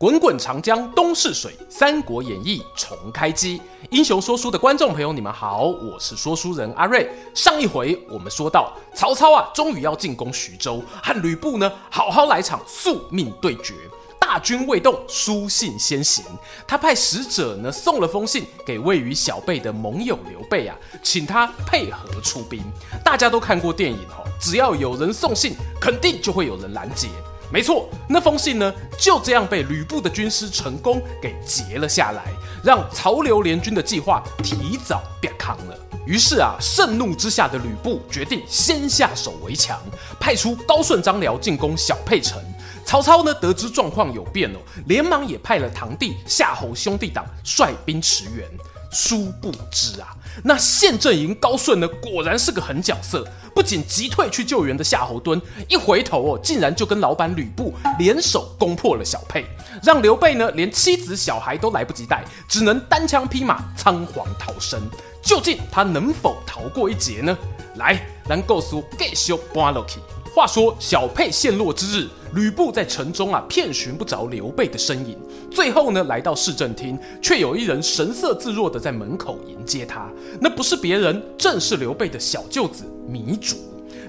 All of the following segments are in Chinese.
滚滚长江东逝水，《三国演义》重开机。英雄说书的观众朋友，你们好，我是说书人阿瑞。上一回我们说到，曹操啊，终于要进攻徐州，和吕布呢，好好来场宿命对决。大军未动，书信先行。他派使者呢，送了封信给位于小辈的盟友刘备啊，请他配合出兵。大家都看过电影哦，只要有人送信，肯定就会有人拦截。没错，那封信呢，就这样被吕布的军师成功给截了下来，让曹刘联军的计划提早变康了。于是啊，盛怒之下的吕布决定先下手为强，派出高顺、张辽进攻小沛城。曹操呢，得知状况有变哦，连忙也派了堂弟夏侯兄弟党率兵驰援。殊不知啊，那县阵营高顺呢，果然是个狠角色。不仅击退去救援的夏侯惇，一回头哦，竟然就跟老板吕布联手攻破了小沛，让刘备呢连妻子小孩都来不及带，只能单枪匹马仓皇逃生。究竟他能否逃过一劫呢？来，咱故事继续播下去。话说小沛陷落之日，吕布在城中啊，遍寻不着刘备的身影。最后呢，来到市政厅，却有一人神色自若的在门口迎接他。那不是别人，正是刘备的小舅子糜竺。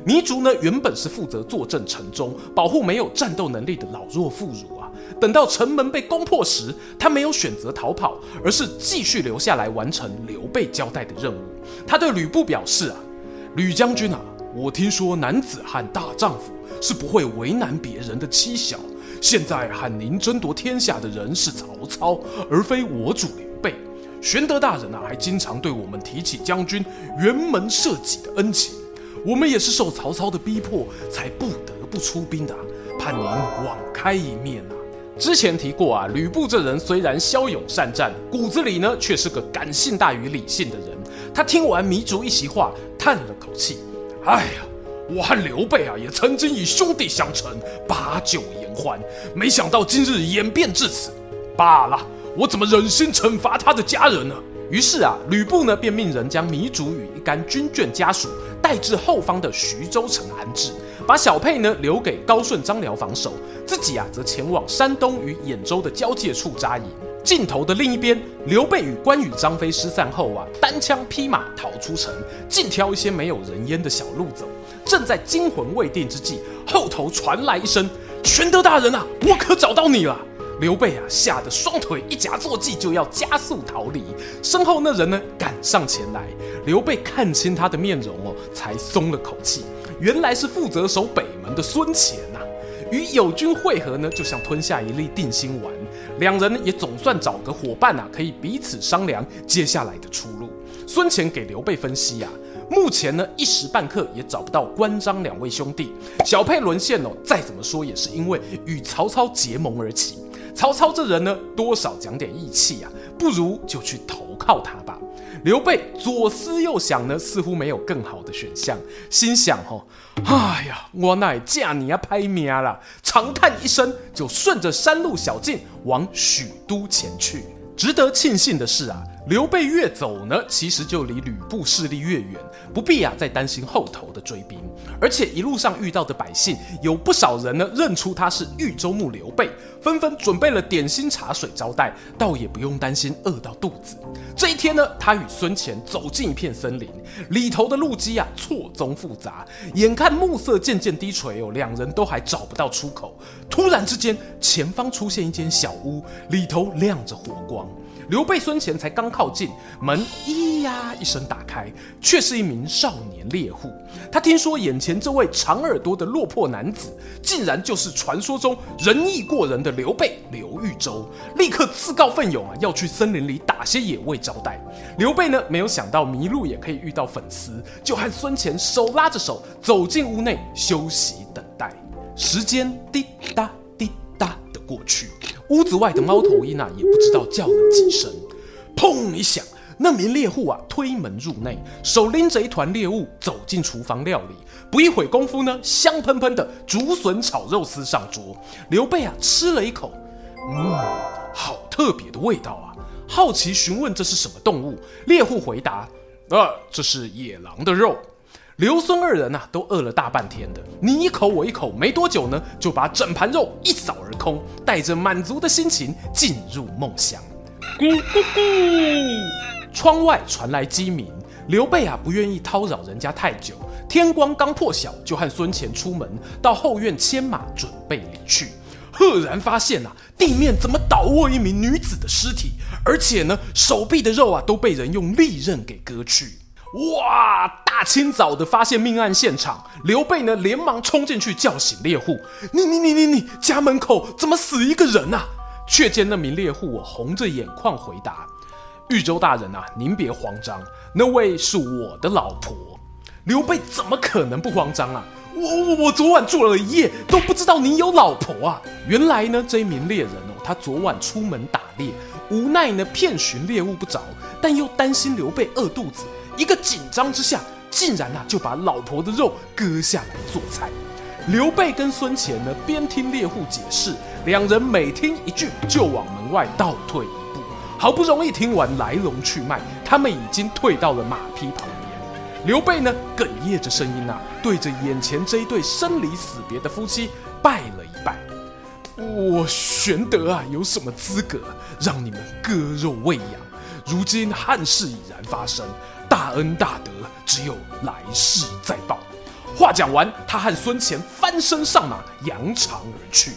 糜竺呢，原本是负责坐镇城中，保护没有战斗能力的老弱妇孺啊。等到城门被攻破时，他没有选择逃跑，而是继续留下来完成刘备交代的任务。他对吕布表示啊，吕将军啊。我听说男子汉大丈夫是不会为难别人的妻小。现在和您争夺天下的人是曹操，而非我主刘备。玄德大人啊，还经常对我们提起将军辕门射戟的恩情。我们也是受曹操的逼迫，才不得不出兵的。盼您网开一面啊！之前提过啊，吕布这人虽然骁勇善战，骨子里呢却是个感性大于理性的人。他听完糜竺一席话，叹了口气。哎呀，我和刘备啊，也曾经以兄弟相称，把酒言欢，没想到今日演变至此。罢了，我怎么忍心惩罚他的家人呢？于是啊，吕布呢便命人将糜竺与一干军眷家属带至后方的徐州城安置，把小沛呢留给高顺、张辽防守，自己啊则前往山东与兖州的交界处扎营。镜头的另一边，刘备与关羽、张飞失散后啊，单枪匹马逃出城，尽挑一些没有人烟的小路走。正在惊魂未定之际，后头传来一声：“玄德大人啊，我可找到你了！”刘备啊，吓得双腿一夹坐骑，就要加速逃离。身后那人呢，赶上前来。刘备看清他的面容哦，才松了口气，原来是负责守北门的孙干呐、与友军会合呢，就像吞下一粒定心丸。两人也总算找个伙伴啊，可以彼此商量接下来的出路。孙权给刘备分析啊，目前呢一时半刻也找不到关张两位兄弟。小沛沦陷哦，再怎么说也是因为与曹操结盟而起。曹操这人呢，多少讲点义气啊，不如就去投靠他吧。刘备左思右想呢，似乎没有更好的选项，心想：哦，哎呀，我乃嫁你啊，拍命了！长叹一声，就顺着山路小径往许都前去。值得庆幸的是啊。刘备越走呢，其实就离吕布势力越远，不必啊再担心后头的追兵。而且一路上遇到的百姓，有不少人呢认出他是豫州牧刘备，纷纷准备了点心茶水招待，倒也不用担心饿到肚子。这一天呢，他与孙乾走进一片森林，里头的路基啊错综复杂，眼看暮色渐渐低垂哦，两人都还找不到出口。突然之间，前方出现一间小屋，里头亮着火光。刘备、孙干才刚靠近，门咿呀一声打开，却是一名少年猎户。他听说眼前这位长耳朵的落魄男子，竟然就是传说中仁义过人的刘备刘豫州，立刻自告奋勇啊，要去森林里打些野味招待。刘备呢，没有想到迷路也可以遇到粉丝，就和孙干手拉着手走进屋内休息等待。时间滴答滴答的过去。屋子外的猫头鹰啊，也不知道叫了几声，砰一响，那名猎户啊推门入内，手拎着一团猎物走进厨房料理，不一会功夫呢，香喷喷的竹笋炒肉丝上桌。刘备啊，吃了一口，嗯，好特别的味道啊！好奇询问这是什么动物，猎户回答：啊，这是野狼的肉。刘孙二人呐、啊，都饿了大半天的，你一口我一口，没多久呢，就把整盘肉一扫而空，带着满足的心情进入梦乡。咕咕咕！窗外传来鸡鸣。刘备啊，不愿意叨扰人家太久，天光刚破晓，就和孙乾出门到后院牵马，准备离去。赫然发现啊，地面怎么倒卧一名女子的尸体，而且呢，手臂的肉啊，都被人用利刃给割去。哇！大清早的发现命案现场，刘备呢连忙冲进去叫醒猎户。你你你你你，家门口怎么死一个人啊？却见那名猎户我红着眼眶回答：“豫州大人啊，您别慌张，那位是我的老婆。”刘备怎么可能不慌张啊？我我我昨晚住了一夜，都不知道你有老婆啊！原来呢，这一名猎人哦，他昨晚出门打猎，无奈呢遍寻猎物不着，但又担心刘备饿肚子。一个紧张之下，竟然啊就把老婆的肉割下来做菜。刘备跟孙干呢边听猎户解释，两人每听一句就往门外倒退一步。好不容易听完来龙去脉，他们已经退到了马匹旁边。刘备呢哽咽着声音啊，对着眼前这一对生离死别的夫妻拜了一拜。我玄德啊，有什么资格让你们割肉喂养？如今憾事已然发生。大恩大德，只有来世再报。话讲完，他和孙干翻身上马，扬长而去。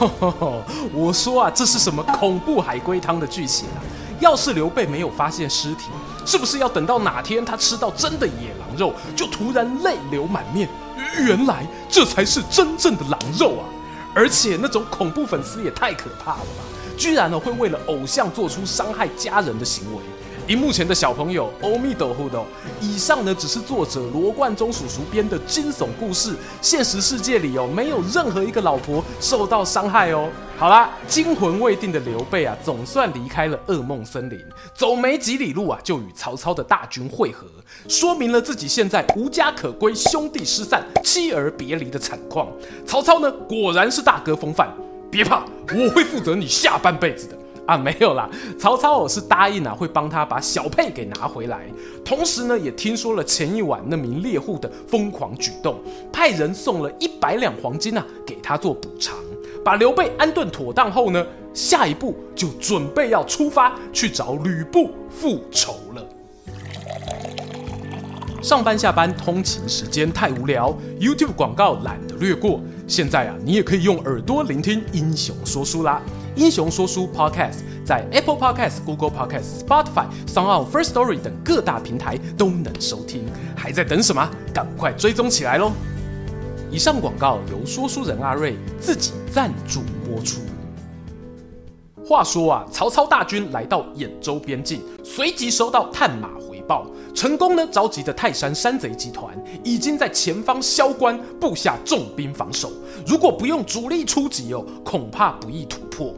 我说啊，这是什么恐怖海龟汤的剧情啊？要是刘备没有发现尸体，是不是要等到哪天他吃到真的野狼肉，就突然泪流满面？原来这才是真正的狼肉啊！而且那种恐怖粉丝也太可怕了吧！居然呢会为了偶像做出伤害家人的行为。荧幕前的小朋友，阿弥陀佛。以上呢，只是作者罗贯中叔叔编的惊悚故事。现实世界里哦，没有任何一个老婆受到伤害哦。好啦，惊魂未定的刘备啊，总算离开了噩梦森林，走没几里路啊，就与曹操的大军会合，说明了自己现在无家可归、兄弟失散、妻儿别离的惨况。曹操呢，果然是大哥风范，别怕，我会负责你下半辈子的。啊，没有啦，曹操我是答应啊，会帮他把小沛给拿回来。同时呢，也听说了前一晚那名猎户的疯狂举动，派人送了一百两黄金啊，给他做补偿。把刘备安顿妥当后呢，下一步就准备要出发去找吕布复仇了。上班下班通勤时间太无聊，YouTube 广告懒得略过。现在啊，你也可以用耳朵聆听英雄说书啦。英雄说书 Podcast 在 Apple Podcast、Google Podcast、Spotify、SoundOn、First Story 等各大平台都能收听，还在等什么？赶快追踪起来喽！以上广告由说书人阿瑞自己赞助播出。话说啊，曹操大军来到兖州边境，随即收到探马回报，成功呢召集的泰山山贼集团已经在前方萧关布下重兵防守，如果不用主力出击哦，恐怕不易突破。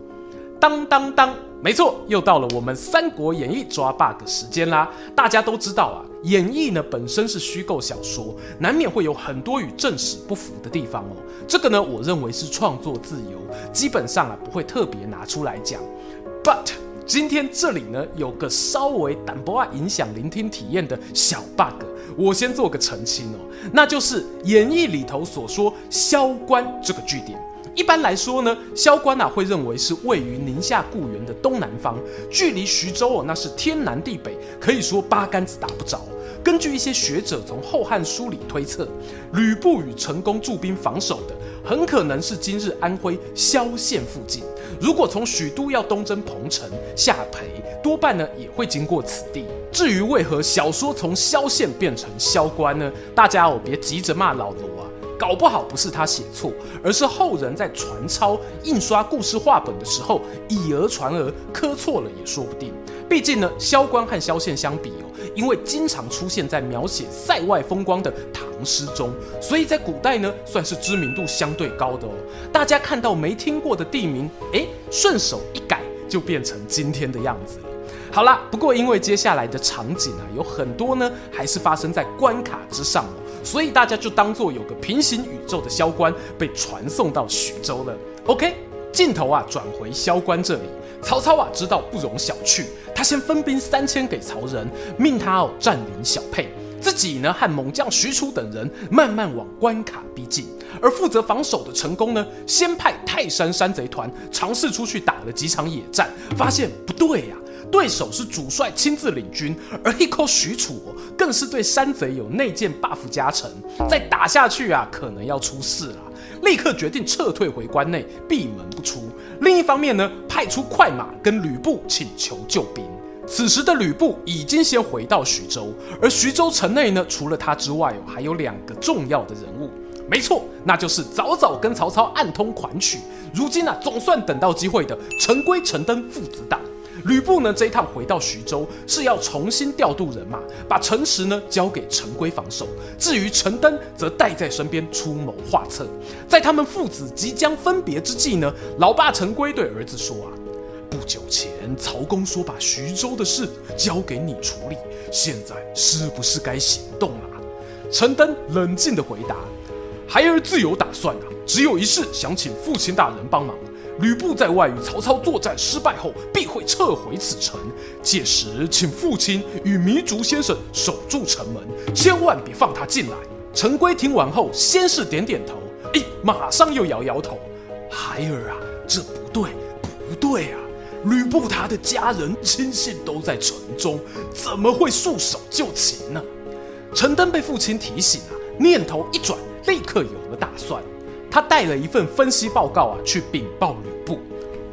当当当，没错，又到了我们《三国演义》抓 bug 时间啦！大家都知道啊，演义呢本身是虚构小说，难免会有很多与正史不符的地方哦。这个呢，我认为是创作自由，基本上啊不会特别拿出来讲。But 今天这里呢有个稍微淡薄啊影响聆听体验的小 bug，我先做个澄清哦，那就是演义里头所说萧关这个据点。一般来说呢，萧关啊会认为是位于宁夏固原的东南方，距离徐州哦那是天南地北，可以说八竿子打不着。根据一些学者从《后汉书》里推测，吕布与成功驻兵防守的，很可能是今日安徽萧县附近。如果从许都要东征彭城、下邳，多半呢也会经过此地。至于为何小说从萧县变成萧关呢？大家哦别急着骂老罗。搞不好不是他写错，而是后人在传抄、印刷故事话本的时候以讹传讹，刻错了也说不定。毕竟呢，萧关和萧县相比哦，因为经常出现在描写塞外风光的唐诗中，所以在古代呢算是知名度相对高的哦。大家看到没听过的地名，诶，顺手一改就变成今天的样子了。好啦，不过因为接下来的场景啊有很多呢，还是发生在关卡之上哦。所以大家就当做有个平行宇宙的萧关被传送到徐州了。OK，镜头啊转回萧关这里，曹操啊知道不容小觑，他先分兵三千给曹仁，命他哦占领小沛。自己呢，和猛将许褚等人慢慢往关卡逼近，而负责防守的陈宫呢，先派泰山山贼团尝试出去打了几场野战，发现不对呀、对手是主帅亲自领军，而一口许褚更是对山贼有内建 buff 加成，再打下去啊，可能要出事了，立刻决定撤退回关内，闭门不出。另一方面呢，派出快马跟吕布请求救兵。此时的吕布已经先回到徐州，而徐州城内呢，除了他之外哦，还有两个重要的人物。没错，那就是早早跟曹操暗通款曲，如今啊总算等到机会的陈规、陈登父子档。吕布呢这一趟回到徐州是要重新调度人马，把城池呢交给陈规防守。至于陈登，则带在身边出谋划策。在他们父子即将分别之际呢，老爸陈规对儿子说啊。不久前，曹公说把徐州的事交给你处理，现在是不是该行动了？陈登冷静地回答：“孩儿自有打算啊，只有一事想请父亲大人帮忙。吕布在外与曹操作战失败后，必会撤回此城，届时请父亲与糜竺先生守住城门，千万别放他进来。”陈规听完后，先是点点头，哎，马上又摇摇头：“孩儿啊，这不对，不对啊！”吕布他的家人亲信都在城中，怎么会束手就擒呢？陈登被父亲提醒啊，念头一转，立刻有了打算。他带了一份分析报告啊，去禀报吕布。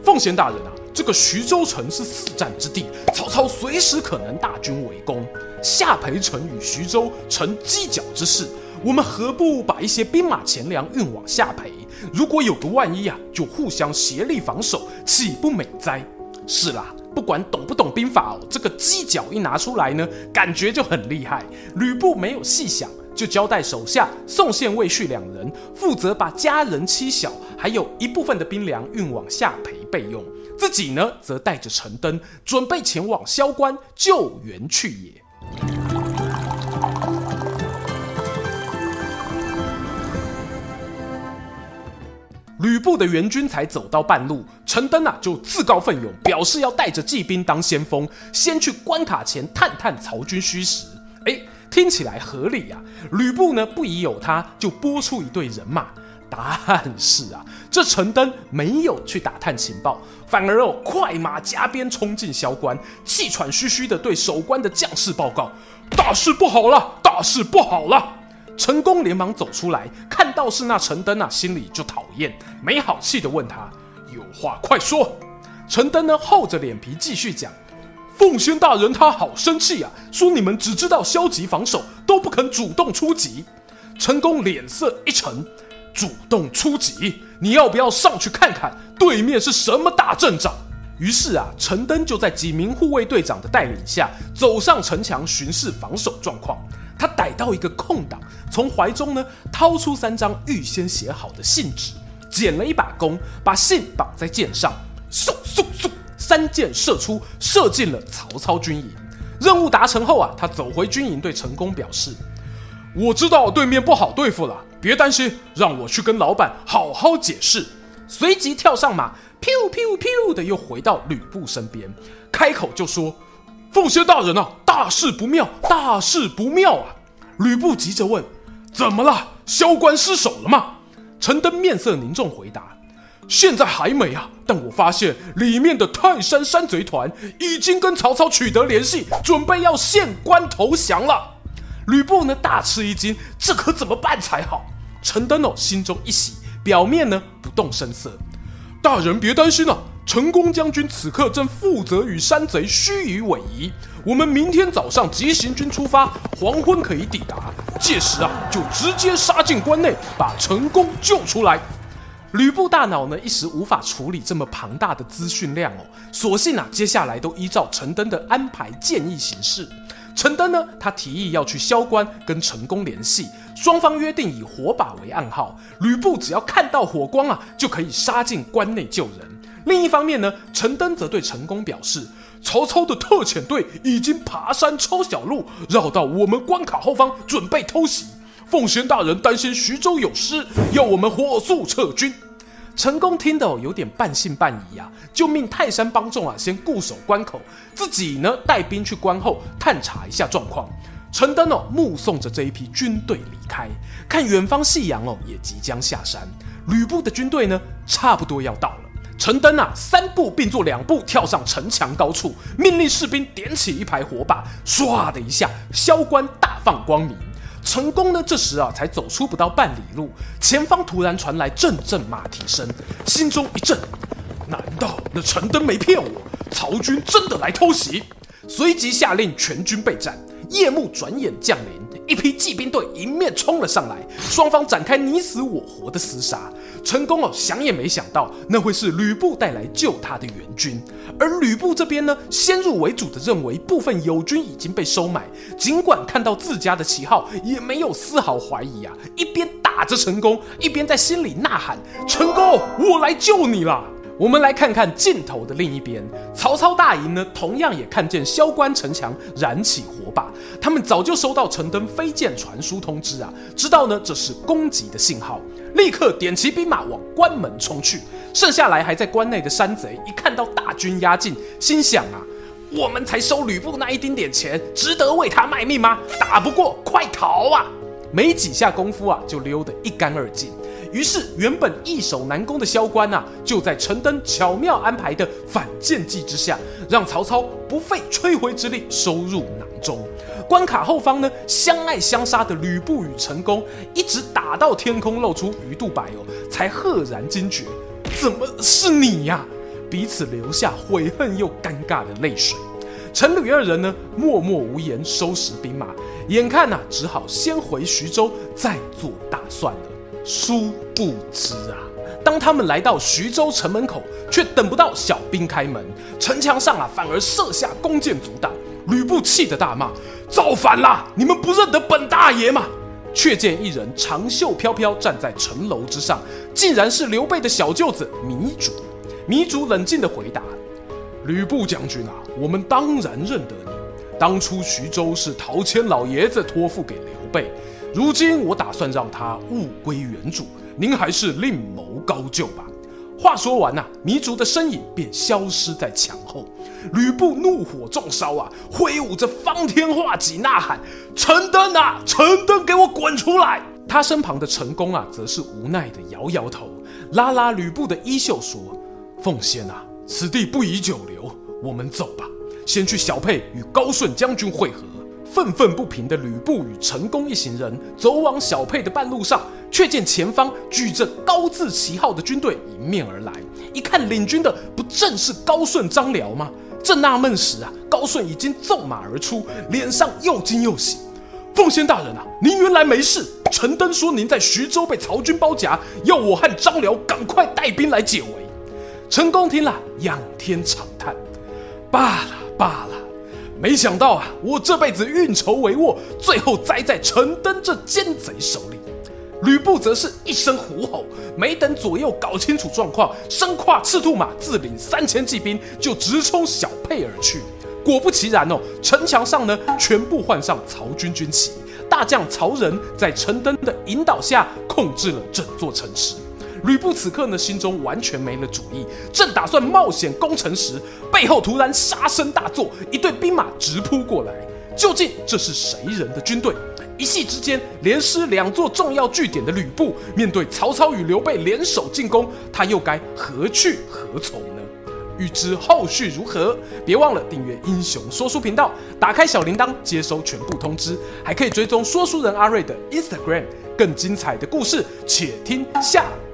奉先大人啊，这个徐州城是死战之地，曹操随时可能大军围攻。下邳城与徐州成犄角之势，我们何不把一些兵马钱粮运往下邳？如果有个万一啊，就互相协力防守，岂不美哉？是啦，不管懂不懂兵法哦，这个犄角一拿出来呢，感觉就很厉害。吕布没有细想，就交代手下宋宪、魏续两人负责把家人妻小，还有一部分的兵粮运往下邳备用，自己呢则带着陈登准备前往萧关救援去也。吕布的援军才走到半路，陈登啊就自告奋勇，表示要带着骑兵当先锋，先去关卡前探探曹军虚实。哎，听起来合理呀、啊。吕布呢不疑有他，就拨出一队人马。但是啊，这陈登没有去打探情报，反而哦快马加鞭冲进萧关，气喘吁吁地对守关的将士报告：大事不好了，大事不好了！陈宫连忙走出来，看到是那陈登啊，心里就讨厌，没好气地问他：“有话快说。”陈登呢，厚着脸皮继续讲：“奉先大人他好生气啊，说你们只知道消极防守，都不肯主动出击。”陈宫脸色一沉：“主动出击，你要不要上去看看对面是什么大阵仗？”于是啊，陈登就在几名护卫队长的带领下，走上城墙巡视防守状况。他逮到一个空档，从怀中呢掏出三张预先写好的信纸，捡了一把弓，把信绑在箭上，三箭射出，射进了曹操军营。任务达成后啊，他走回军营，对陈宫表示：“我知道对面不好对付了，别担心，让我去跟老板好好解释。”随即跳上马，咻咻咻的又回到吕布身边，开口就说。奉先大人啊，大事不妙，大事不妙啊！吕布急着问：“怎么了？萧关失守了吗？”陈登面色凝重回答：“现在还没啊，但我发现里面的泰山山贼团已经跟曹操取得联系，准备要献关投降了。”吕布呢大吃一惊，这可怎么办才好？陈登哦心中一喜，表面呢不动声色：“大人别担心啊。”陈宫将军此刻正负责与山贼虚与委蛇，我们明天早上急行军出发，黄昏可以抵达。届时啊，就直接杀进关内，把陈宫救出来。吕布大脑呢一时无法处理这么庞大的资讯量哦，索性啊，接下来都依照陈登的安排建议行事。陈登呢，他提议要去萧关跟陈宫联系，双方约定以火把为暗号，吕布只要看到火光啊，就可以杀进关内救人。另一方面呢，陈登则对陈宫表示，曹操的特遣队已经爬山抄小路，绕到我们关卡后方，准备偷袭。奉先大人担心徐州有失，要我们火速撤军。陈宫听得有点半信半疑啊，就命泰山帮众啊先固守关口，自己呢带兵去关后探查一下状况。陈登哦目送着这一批军队离开，看远方夕阳哦也即将下山，吕布的军队呢差不多要到了。陈登啊三步并作两步跳上城墙高处，命令士兵点起一排火把，唰的一下，萧关大放光明。成功呢？这时啊，才走出不到半里路，前方突然传来阵阵马蹄声，心中一震，难道那陈登没骗我？曹军真的来偷袭？随即下令全军备战。夜幕转眼降临，一批骑兵队迎面冲了上来，双方展开你死我活的厮杀。成功哦，想也没想到，那会是吕布带来救他的援军。而吕布这边呢，先入为主的认为部分友军已经被收买，尽管看到自家的旗号，也没有丝毫怀疑啊，一边打着成功，一边在心里呐喊：“成功，我来救你了。”我们来看看镜头的另一边，曹操大营呢，同样也看见萧关城墙燃起火把，他们早就收到陈登飞箭传书通知啊，知道呢这是攻击的信号，立刻点齐兵马往关门冲去。剩下来还在关内的山贼一看到大军压境，心想啊，我们才收吕布那一丁点钱，值得为他卖命吗？打不过，快逃啊！没几下功夫啊，就溜得一干二净。于是，原本易守难攻的萧关啊，就在陈登巧妙安排的反间计之下，让曹操不费吹灰之力收入囊中。关卡后方呢，相爱相杀的吕布与陈宫，一直打到天空露出鱼肚白哦，才赫然惊觉，怎么是你呀？彼此留下悔恨又尴尬的泪水。陈吕二人呢，默默无言，收拾兵马，眼看啊，只好先回徐州，再做打算了。殊不知啊，当他们来到徐州城门口，却等不到小兵开门，城墙上啊反而设下弓箭阻挡。吕布气得大骂：“造反啦！你们不认得本大爷吗？”却见一人长袖飘飘站在城楼之上，竟然是刘备的小舅子糜竺。糜竺冷静地回答：“吕布将军啊，我们当然认得你。当初徐州是陶谦老爷子托付给刘备。”如今我打算让他物归原主，您还是另谋高就吧。话说完呐、啊，糜竺的身影便消失在墙后。吕布怒火中烧啊，挥舞着方天画戟呐喊：“陈登啊，陈登，给我滚出来！”他身旁的陈宫啊，则是无奈的摇摇头，拉拉吕布的衣袖说：“奉先啊，此地不宜久留，我们走吧，先去小沛与高顺将军会合。”愤愤不平的吕布与陈宫一行人走往小沛的半路上，却见前方举着高字旗号的军队迎面而来。一看领军的不正是高顺、张辽吗？正纳闷时啊，高顺已经纵马而出，脸上又惊又喜。奉先大人啊，您原来没事。陈登说您在徐州被曹军包夹，要我和张辽赶快带兵来解围。陈宫听了，仰天长叹：罢了，罢了。没想到啊，我这辈子运筹帷幄，最后栽在陈登这奸贼手里。吕布则是一声虎吼，没等左右搞清楚状况，身跨赤兔马，自领三千骑兵就直冲小沛而去。果不其然哦，城墙上呢全部换上曹军军旗，大将曹仁在陈登的引导下控制了整座城池。吕布此刻呢，心中完全没了主意，正打算冒险攻城时，背后突然杀声大作，一队兵马直扑过来。究竟这是谁人的军队？一夕之间，连失两座重要据点的吕布，面对曹操与刘备联手进攻，他又该何去何从呢？欲知后续如何，别忘了订阅英雄说书频道，打开小铃铛接收全部通知，还可以追踪说书人阿瑞的 Instagram。更精彩的故事，且听下